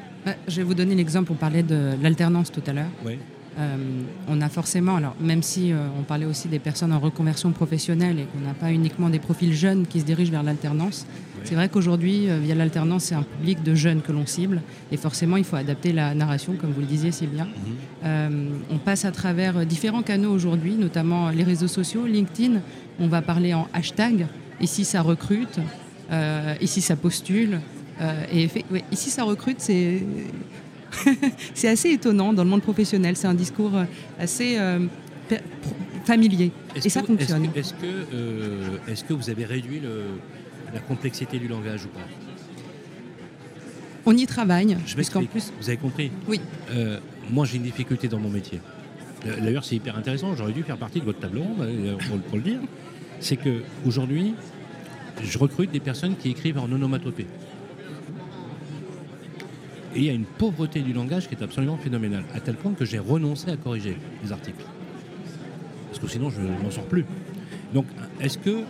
je vais vous donner l'exemple. On parlait de l'alternance tout à l'heure. Oui. Euh, on a forcément, alors même si euh, on parlait aussi des personnes en reconversion professionnelle et qu'on n'a pas uniquement des profils jeunes qui se dirigent vers l'alternance, c'est vrai qu'aujourd'hui, euh, via l'alternance, c'est un public de jeunes que l'on cible et forcément, il faut adapter la narration, comme vous le disiez, bien. Mhm. on passe à travers différents canaux aujourd'hui, notamment les réseaux sociaux, LinkedIn. On va parler en hashtag. Ici, ça recrute. ici, ça postule. et ici, ça recrute, c'est (laughs) c'est assez étonnant dans le monde professionnel. C'est un discours euh, assez euh, familier. Et ça fonctionne. Est-ce que, euh, est que, vous avez réduit la complexité du langage ou pas? On y travaille. Je m'explique. Plus... Vous avez compris? Oui. moi, j'ai une difficulté dans mon métier. D'ailleurs, c'est hyper intéressant. J'aurais dû faire partie de votre tableau pour, pour le dire. C'est que aujourd'hui, je recrute des personnes qui écrivent en onomatopée. Et il y a une pauvreté du langage qui est absolument phénoménale, à tel point que j'ai renoncé à corriger les articles. Parce que sinon, je n'en sors plus. Donc, est-ce que.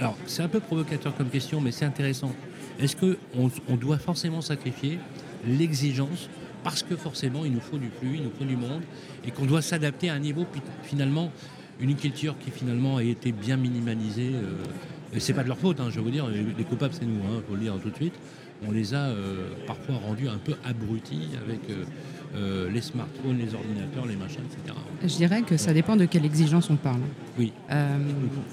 alors, c'est un peu provocateur comme question, mais c'est intéressant. est-ce qu'on on doit forcément sacrifier l'exigence parce que forcément il nous faut du flux, il nous faut du monde, et qu'on doit s'adapter à un niveau finalement une culture qui finalement a été bien minimalisée. Euh, et c'est pas de leur faute, hein, je veux vous dire, les, coupables c'est nous, il hein, faut le dire tout de suite. On les a euh, parfois rendus un peu abrutis avec euh, les smartphones, les ordinateurs, les machins, etc. Je dirais que ça dépend de quelle exigence on parle. Oui.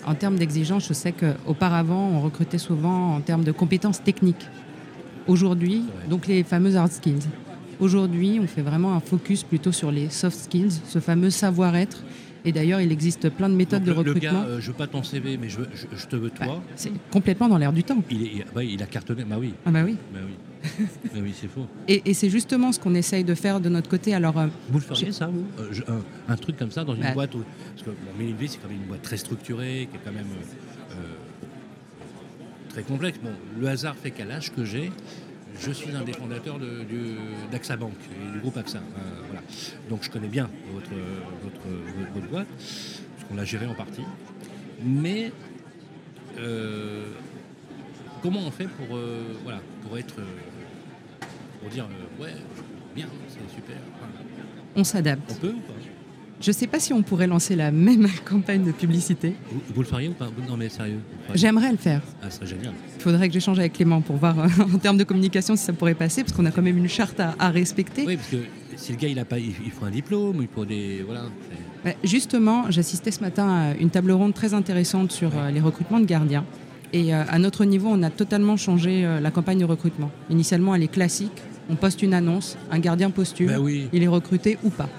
en termes d'exigence, je sais qu'auparavant, on recrutait souvent en termes de compétences techniques. Aujourd'hui, donc les fameuses hard skills. Aujourd'hui, on fait vraiment un focus plutôt sur les soft skills, ce fameux savoir-être. Et d'ailleurs, il existe plein de méthodes de recrutement. Le gars, euh, je veux pas ton CV, mais je, te veux toi. Bah, c'est complètement dans l'air du temps. Il, est, bah, il a cartonné, bah oui. Ah bah oui. Bah oui. (laughs) bah oui, c'est faux. Et, c'est justement ce qu'on essaye de faire de notre côté. Alors, euh, vous le feriez ça, vous? Euh, un, truc comme ça dans une bah. boîte où, Parce que bon, c'est quand même une boîte très structurée, qui est quand même très complexe. Bon, le hasard fait qu'à l'âge que j'ai, je suis un des fondateurs d'AXA Bank et du groupe AXA. voilà. Donc je connais bien votre, votre, boîte, parce qu'on l'a gérée en partie. Mais euh, comment on fait pour, euh, voilà, pour être. Euh, pour dire, ouais, bien, c'est super. On s'adapte. On peut ou pas? Je ne sais pas si on pourrait lancer la même (laughs) campagne de publicité. Vous, le feriez ou pas Non mais sérieux. J'aimerais le faire. Ah, ce serait génial. Il faudrait que j'échange avec Clément pour voir euh, (laughs) en termes de communication si ça pourrait passer, parce qu'on a quand même une charte à, respecter. Oui, parce que si le gars il a pas, il, faut un diplôme, il faut des voilà. Justement, j'assistais ce matin à une table ronde très intéressante sur euh, les recrutements de gardiens. Et euh, à notre niveau, on a totalement changé la campagne de recrutement. Initialement, elle est classique. On poste une annonce, un gardien postule, oui. il est recruté ou pas.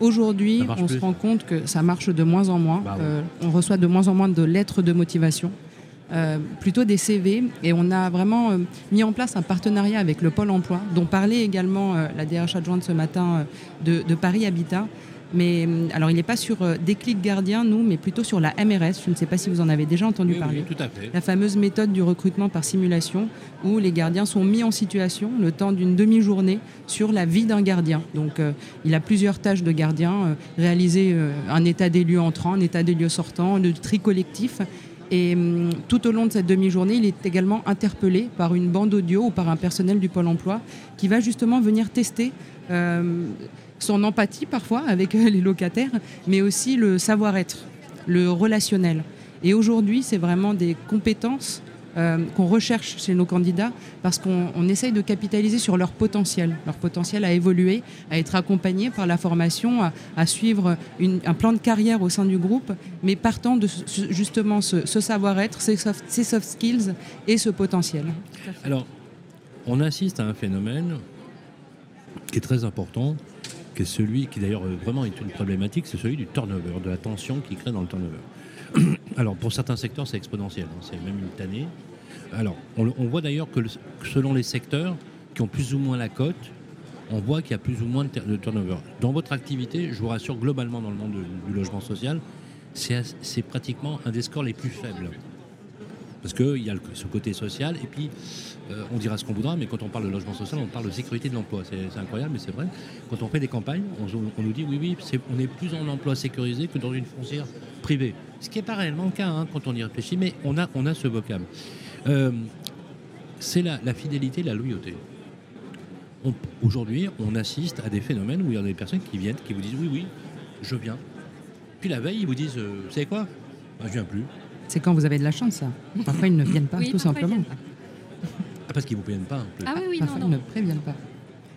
Aujourd'hui, on se rend compte que ça marche de moins en moins. Bah euh, on reçoit de moins en moins de lettres de motivation. Euh, plutôt des CV et on a vraiment euh, mis en place un partenariat avec le Pôle emploi dont parlait également la DRH adjointe ce matin de, Paris Habitat mais hum, alors, il n'est pas sur euh, Déclic Gardien, nous, mais plutôt sur la MRS. Je ne sais pas si vous en avez déjà entendu parler. tout à fait. La fameuse méthode du recrutement par simulation, où les gardiens sont mis en situation le temps d'une demi-journée sur la vie d'un gardien. Donc, euh, il a plusieurs tâches de gardien euh, réaliser un état des lieux entrant, un état des lieux sortant, le tri collectif. Et hum, tout au long de cette demi-journée, il est également interpellé par une bande audio ou par un personnel du Pôle emploi qui va justement venir tester son empathie parfois avec euh, les locataires, mais aussi le savoir-être, le relationnel. Et aujourd'hui, c'est vraiment des compétences euh, qu'on recherche chez nos candidats parce qu'on essaye de capitaliser sur leur potentiel, leur potentiel à évoluer, à être accompagné par la formation, à, suivre un plan de carrière au sein du groupe, mais partant de justement ce, savoir-être, ces ces soft skills et ce potentiel. Alors, on assiste à un phénomène qui est très important, qui est celui qui d'ailleurs euh, vraiment est une problématique, c'est celui du turnover, de la tension qui crée dans le turnover. (clears throat) Alors pour certains secteurs, c'est exponentiel, hein, c'est même une tannée. Alors on, voit d'ailleurs que, selon les secteurs qui ont plus ou moins la cote, on voit qu'il y a plus ou moins de, turnover. Dans votre activité, je vous rassure, globalement dans le monde du logement social, c'est pratiquement un des scores les plus faibles. Parce qu'il y a ce côté social, et puis euh, on dira ce qu'on voudra, mais quand on parle de logement social, on parle de sécurité de l'emploi. C'est incroyable, mais c'est vrai. Quand on fait des campagnes, on, nous dit oui, oui, on est plus en emploi sécurisé que dans une foncière privée. Ce qui n'est pas réellement le cas hein, quand on y réfléchit, mais on a, ce vocable. Euh, c'est la, fidélité, la loyauté. Aujourd'hui, on assiste à des phénomènes où il y a des personnes qui viennent, qui vous disent oui, oui, je viens. Puis la veille, ils vous disent, euh, vous savez quoi? Ben, Je viens plus. C'est quand vous avez de la chance, ça. Parfois, ils ne viennent pas, tout simplement. Ah, parce qu'ils ne vous préviennent pas. Ah oui, oui, Parfois, ils ne préviennent pas.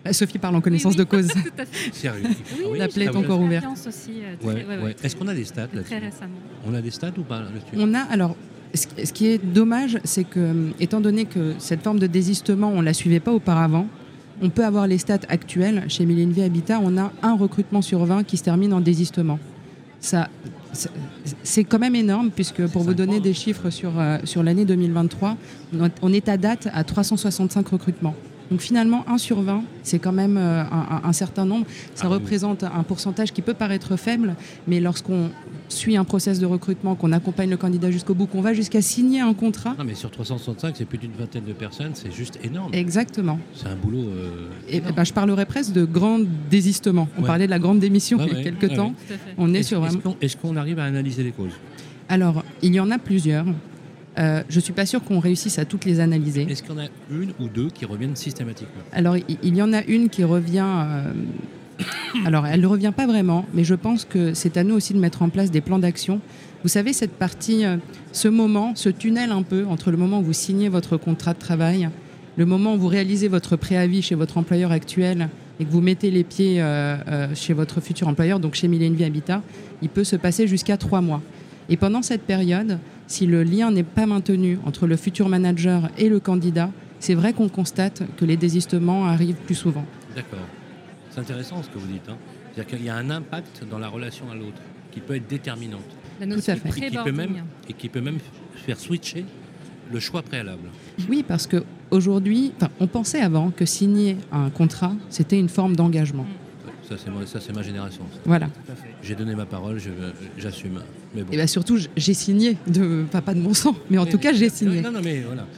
Euh, Sophie parle en connaissance de (laughs) cause. (laughs) Sérieux oui, La plaie est encore ouverte. Euh, Est-ce qu'on a des stats là-dessus Très récemment. On a des stats ou pas là-dessus On a, alors, ce qui est dommage, c'est que, euh, étant donné que cette forme de désistement, on ne la suivait pas auparavant, on peut avoir les stats actuelles. Chez Millenvie Habitat, on a un recrutement sur 20 qui se termine en désistement. Ça, c'est quand même énorme, puisque pour vous donner des chiffres sur, euh, sur l'année 2023, on est à date à 365 recrutements. Donc finalement, 1 sur 20, c'est quand même euh, un, certain nombre. Ça ah représente un pourcentage qui peut paraître faible, mais lorsqu'on suit un process de recrutement, qu'on accompagne le candidat jusqu'au bout, qu'on va jusqu'à signer un contrat. Non, mais sur 365, c'est plus d'une vingtaine de personnes, c'est juste énorme. Exactement. C'est un boulot. Euh, et ben, je parlerais presque de grand désistement. On parlait de la grande démission il y a quelques temps. On est, sur Est-ce qu'on arrive à analyser les causes? Alors, il y en a plusieurs. Je ne suis pas sûre qu'on réussisse à toutes les analyser. Est-ce qu'il y en a une ou deux qui reviennent systématiquement? Alors, il y en a une qui revient. (coughs) alors, elle ne revient pas vraiment, mais je pense que c'est à nous aussi de mettre en place des plans d'action. Vous savez, cette partie, ce moment, ce tunnel un peu entre le moment où vous signez votre contrat de travail, le moment où vous réalisez votre préavis chez votre employeur actuel et que vous mettez les pieds euh, euh, chez votre futur employeur, donc chez Millenvie Habitat, il peut se passer jusqu'à trois mois. Et pendant cette période, si le lien n'est pas maintenu entre le futur manager et le candidat, c'est vrai qu'on constate que les désistements arrivent plus souvent. D'accord. C'est intéressant ce que vous dites. Hein. C'est-à-dire qu'il y a un impact dans la relation à l'autre qui peut être déterminante. La Tout à fait. Et qui, peut même, et qui peut même faire switcher le choix préalable. Oui, parce que aujourd'hui, on pensait avant que signer un contrat, c'était une forme d'engagement. Ça, c'est ma génération. Voilà. J'ai donné ma parole, j'assume. Et bien surtout, j'ai signé, de, pas de mon sang, mais en tout cas, j'ai signé.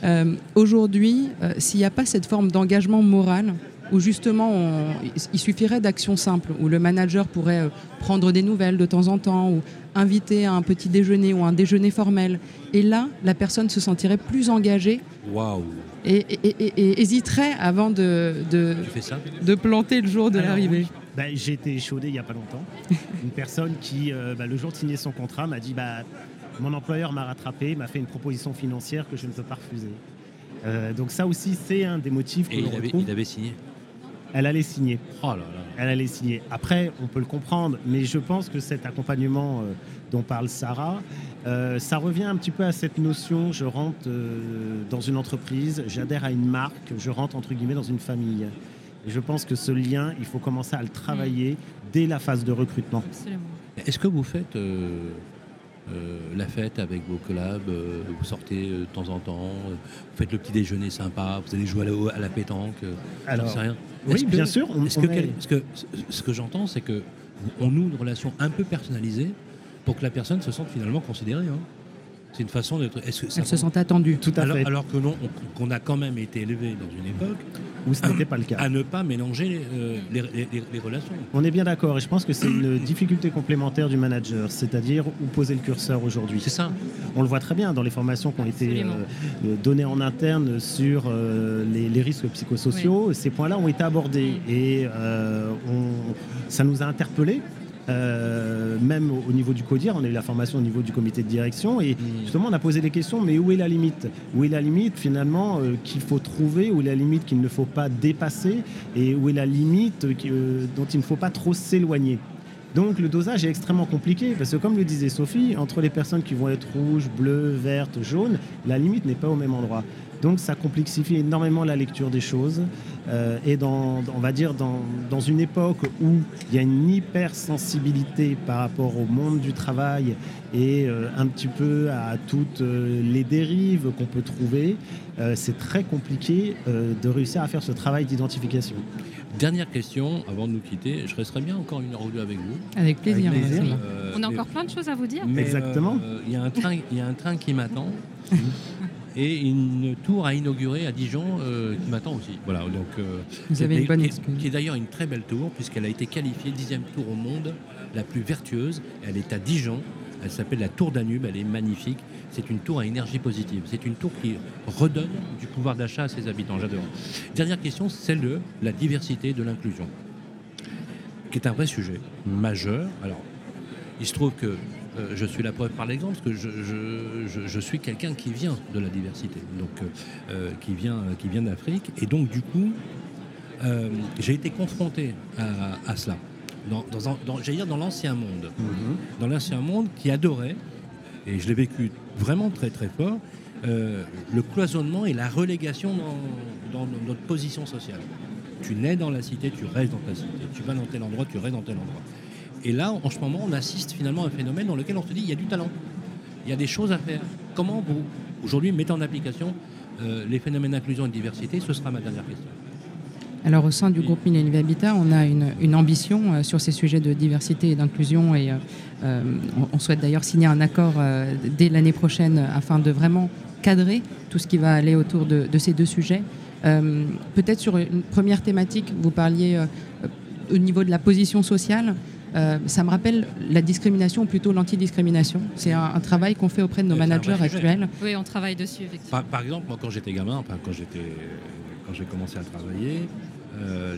Euh, aujourd'hui, euh, s'il n'y a pas cette forme d'engagement moral, où justement il suffirait d'actions simples, où le manager pourrait euh, prendre des nouvelles de temps en temps, ou inviter à un petit déjeuner ou un déjeuner formel. Et là, la personne se sentirait plus engagée. Et, hésiterait avant de, de, planter le jour de l'arrivée. Bah, j'ai été échaudé il n'y a pas longtemps. (laughs) Une personne qui, euh, bah, le jour de signer son contrat, m'a dit bah, Mon employeur m'a rattrapé, m'a fait une proposition financière que je ne peux pas refuser. Euh, donc, ça aussi, c'est un des motifs que Et il avait signé elle allait signer. Oh elle allait signer. Après, on peut le comprendre, mais je pense que cet accompagnement euh, dont parle Sarah, euh, ça revient un petit peu à cette notion, je rentre euh, dans une entreprise, j'adhère à une marque, je rentre entre guillemets dans une famille. Et je pense que ce lien, il faut commencer à le travailler dès la phase de recrutement. Est-ce que vous faites euh, la fête avec vos collabs, euh, vous sortez euh, de temps en temps, vous faites le petit déjeuner sympa, vous allez jouer à la, pétanque, Alors, sais rien. Oui, bien sûr. que, ce que j'entends, c'est que on noue une relation un peu personnalisée pour que la personne se sente finalement considérée. Hein. C'est une façon d'être. Est-ce que se sent attendue. Tout à alors, fait. Alors que non, qu'on a quand même été élevé dans une époque où ce n'était pas le cas. À ne pas mélanger euh, les, relations. On est bien d'accord, et je pense que c'est une difficulté complémentaire du manager, c'est-à-dire où poser le curseur aujourd'hui. C'est ça. On le voit très bien dans les formations qui ont été euh, données en interne sur euh, les, risques psychosociaux. Ces points-là ont été abordés et on, ça nous a interpellés euh, même au, niveau du CODIR, on a eu la formation au niveau du comité de direction et mm. justement on a posé des questions, mais où est la limite? Où est la limite finalement euh, qu'il faut trouver, où est la limite qu'il ne faut pas dépasser? Et où est la limite euh, dont il ne faut pas trop s'éloigner? Donc le dosage est extrêmement compliqué parce que comme le disait Sophie, entre les personnes qui vont être rouges, bleues, vertes, jaunes, la limite n'est pas au même endroit. Donc ça complexifie énormément la lecture des choses. Euh, et dans, on va dire dans, dans, une époque où il y a une hypersensibilité par rapport au monde du travail et euh, un petit peu à toutes euh, les dérives qu'on peut trouver, c'est très compliqué de réussir à faire ce travail d'identification. Dernière question avant de nous quitter. Je resterai bien encore une heure ou deux avec vous. Avec plaisir. on a encore plein de choses à vous dire. Exactement. Il y, a un train, y a un train qui m'attend. (laughs) et une tour à inaugurer à Dijon euh, qui m'attend aussi. Voilà, donc, euh, Vous avez une bonne qui, qui est d'ailleurs une très belle tour puisqu'elle a été qualifiée dixième tour au monde la plus vertueuse. Elle est à Dijon. Elle s'appelle la Tour Danube. Elle est magnifique. C'est une tour à énergie positive. C'est une tour qui redonne du pouvoir d'achat à ses habitants. J'adore. Dernière question, celle de la diversité de l'inclusion, qui est un vrai sujet majeur. Alors, il se trouve que euh, je suis la preuve par l'exemple, parce que je, suis quelqu'un qui vient de la diversité, donc euh, euh, qui vient, qui vient d'Afrique, et donc du coup, j'ai été confronté à, cela. Dans, j'allais dire dans l'ancien monde, mm-hmm. dans l'ancien monde qui adorait, et je l'ai vécu vraiment très très fort, le cloisonnement et la relégation dans, dans, notre position sociale. Tu nais dans la cité, tu restes dans ta cité. Tu vas dans tel endroit, tu restes dans tel endroit. Et là, en ce moment, on assiste finalement à un phénomène dans lequel on se dit il y a du talent, il y a des choses à faire. Comment vous, aujourd'hui, mettez en application euh, les phénomènes d'inclusion et de diversité? Ce sera ma dernière question. Alors au sein du groupe Millennium Habitat, on a une, ambition euh, sur ces sujets de diversité et d'inclusion et euh, on, souhaite d'ailleurs signer un accord dès l'année prochaine afin de vraiment cadrer tout ce qui va aller autour de, de ces deux sujets. Peut-être sur une première thématique, vous parliez au niveau de la position sociale. Ça me rappelle la discrimination, ou plutôt l'antidiscrimination. C'est un, travail qu'on fait auprès de nos managers actuels. Oui, on travaille dessus, effectivement. Par, exemple, moi, quand j'étais gamin, enfin, quand j'étais quand j'ai commencé à travailler,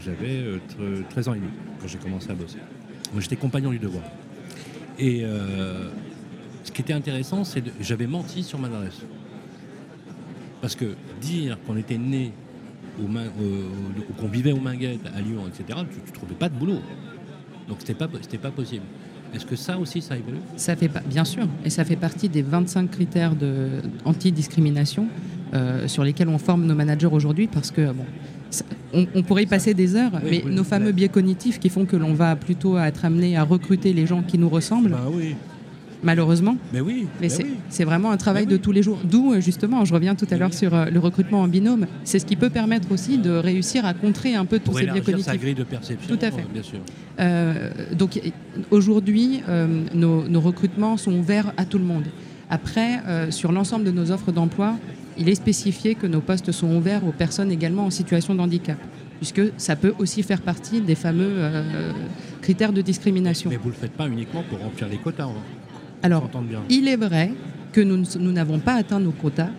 j'avais 13 ans et demi quand j'ai commencé à bosser. Moi, j'étais compagnon du devoir. Et ce qui était intéressant, c'est que j'avais menti sur ma adresse. Parce que dire qu'on était né ou qu'on vivait au Minguettes, à Lyon, etc., tu ne trouvais pas de boulot. Donc c'était pas, pas possible. Est-ce que ça aussi, ça évolue? Ça fait pas, bien sûr, et ça fait partie des 25 critères de anti-discrimination euh, sur lesquels on forme nos managers aujourd'hui, parce que bon, on, pourrait y passer des heures, mais nos fameux biais cognitifs qui font que l'on va plutôt être amené à recruter les gens qui nous ressemblent. Bah oui malheureusement. Mais oui. Mais c'est vraiment un travail de tous les jours. D'où, euh, justement, je reviens tout à l'heure sur euh, le recrutement en binôme. C'est ce qui peut permettre aussi de réussir à contrer un peu tous ces biais cognitifs. sa grille de perception. Tout à fait. Bien sûr. Euh, donc aujourd'hui, nos, recrutements sont ouverts à tout le monde. Après, sur l'ensemble de nos offres d'emploi, il est spécifié que nos postes sont ouverts aux personnes également en situation de handicap puisque ça peut aussi faire partie des fameux critères de discrimination. Mais vous ne le faites pas uniquement pour remplir les quotas. Hein. Alors, il est vrai que nous n'avons pas atteint nos quotas,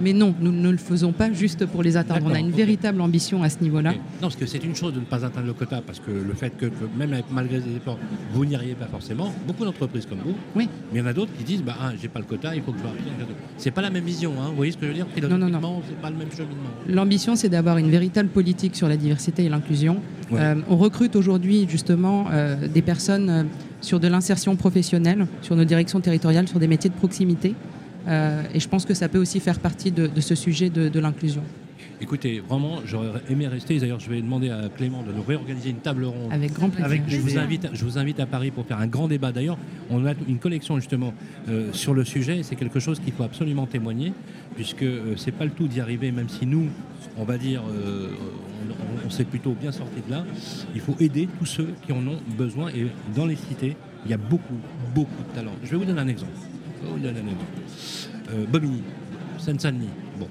mais non, nous ne le faisons pas juste pour les atteindre. On a une véritable ambition à ce niveau-là. Non, parce que c'est une chose de ne pas atteindre le quota, parce que le fait que, même malgré les efforts, vous n'y arrivez pas forcément. Beaucoup d'entreprises comme vous. Oui. Mais il y en a d'autres qui disent bah, ah, j'ai pas le quota, il faut que je Ce C'est pas la même vision, hein. vous voyez ce que je veux dire? Non, non, non. C'est pas le même cheminement. L'ambition, c'est d'avoir une véritable politique sur la diversité et l'inclusion. Euh, on recrute aujourd'hui justement euh, des personnes euh, sur de l'insertion professionnelle, sur nos directions territoriales, sur des métiers de proximité. Euh, et je pense que ça peut aussi faire partie de, ce sujet de, l'inclusion. Écoutez, vraiment, j'aurais aimé rester. D'ailleurs, je vais demander à Clément de nous réorganiser une table ronde. Avec grand plaisir. je, vous invite, je vous invite à Paris pour faire un grand débat. D'ailleurs, on a une collection justement euh, sur le sujet. C'est quelque chose qu'il faut absolument témoigner, puisque euh, c'est pas le tout d'y arriver, même si nous, on va dire, on, on s'est plutôt bien sorti de là. Il faut aider tous ceux qui en ont besoin. Et dans les cités, il y a beaucoup, beaucoup de talents. Je vais vous donner un exemple. Euh, Bobigny, Seine-Saint-Denis. Bon.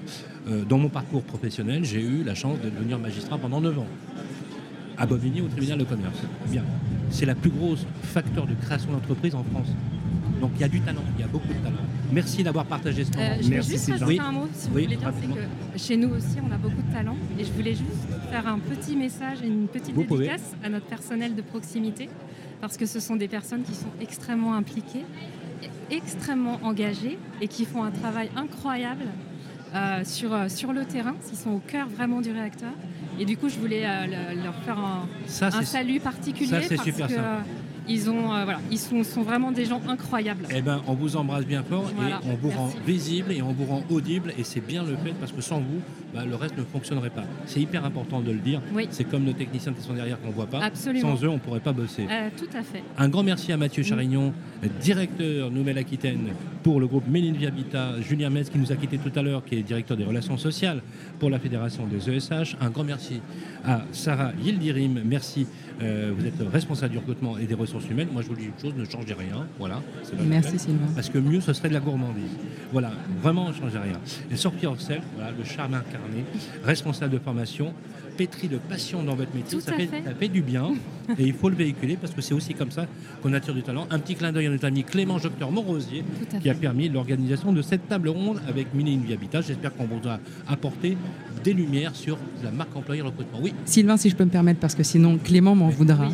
Euh, dans mon parcours professionnel, j'ai eu la chance de devenir magistrat pendant 9 ans. À Bobigny, au tribunal de commerce. Bien. C'est la plus grosse facteur de création d'entreprise en France. Donc il y a du talent, il y a beaucoup de talent. Merci d'avoir partagé ce moment. Euh, je Merci, juste rajouter un mot, si vous voulez bien, c'est que chez nous aussi, on a beaucoup de talent. Et je voulais juste faire un petit message et une petite dédicace à notre personnel de proximité, parce que ce sont des personnes qui sont extrêmement impliquées extrêmement engagés et qui font un travail incroyable euh, sur, euh, sur le terrain, ils sont au cœur vraiment du réacteur. Et du coup, je voulais euh, leur faire un, salut particulier ça, parce super que ils, ont, voilà, ils sont, sont, vraiment des gens incroyables. Eh ben, on vous embrasse bien fort et on vous rend visible et on vous rend audible et c'est bien le fait parce que sans vous, bah, le reste ne fonctionnerait pas. C'est hyper important de le dire. C'est comme nos techniciens qui sont derrière qu'on ne voit pas. Absolument. Sans eux, on ne pourrait pas bosser. tout à fait. Un grand merci à Mathieu Charignon, directeur Nouvelle-Aquitaine pour le groupe Méline Habitat, Julien Metz qui nous a quitté tout à l'heure, qui est directeur des relations sociales pour la Fédération des ESH. Un grand merci à Sarah Yildirim. Merci. Euh, vous êtes responsable du recrutement et des ressources humaines. Moi, je vous dis une chose, ne changez rien. Voilà. Merci Sylvain. Parce que mieux, ce serait de la gourmandise. Voilà, vraiment, ne changez rien. Et Sophie Orcel, voilà, le charme incarné, responsable de formation, pétri de passion dans votre métier. Ça fait, ça fait, du bien (laughs) et il faut le véhiculer parce que c'est aussi comme ça qu'on attire du talent. Un petit clin d'œil à notre ami Clément Jocteur Morosier qui a permis l'organisation de cette table ronde avec Mini Habitat. J'espère qu'on vous a apporté des lumières sur la marque employeur recrutement. Oui. Sylvain, si je peux me permettre, parce que sinon Clément m'en voudra.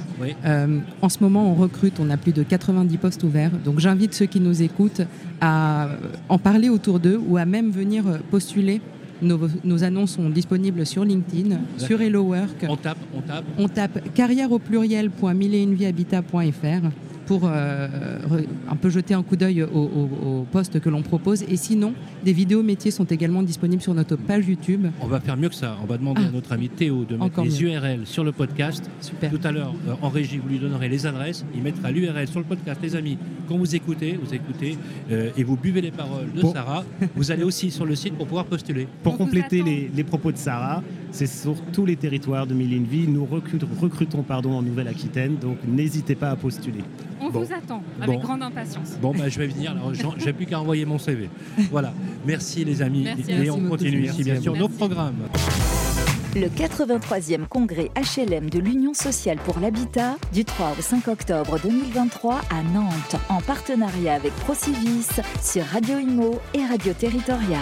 Euh, en ce moment, on recrute, on a plus de 90 postes ouverts. Donc j'invite ceux qui nous écoutent à en parler autour d'eux ou à même venir postuler nos, annonces sont disponibles sur LinkedIn, sur Hello Work. On tape, on tape. On tape carrière au pour euh, un peu jeter un coup d'œil au, poste que l'on propose. Et sinon, des vidéos métiers sont également disponibles sur notre page YouTube. On va faire mieux que ça. On va demander à ah. notre ami Théo de mettre les URL sur le podcast. Super. Tout à l'heure, euh, en régie, vous lui donnerez les adresses. Il mettra l'URL sur le podcast. Les amis, quand vous écoutez, vous écoutez euh, et vous buvez les paroles de Sarah, vous allez aussi sur le site pour pouvoir postuler. Pour compléter les, propos de Sarah, c'est sur tous les territoires de Mille Vie. Nous recrutons, recrutons pardon, en Nouvelle-Aquitaine, donc n'hésitez pas à postuler. On vous attend avec grande impatience. Bon, bah, je vais venir. J'ai plus qu'à envoyer mon CV. Voilà. Merci les amis. et on continue ici, bien sûr, nos programmes. Le 83e congrès HLM de l'Union sociale pour l'habitat du 3 au 5 octobre 2023 à Nantes en partenariat avec Procivis sur Radio Imo et Radio Territoria.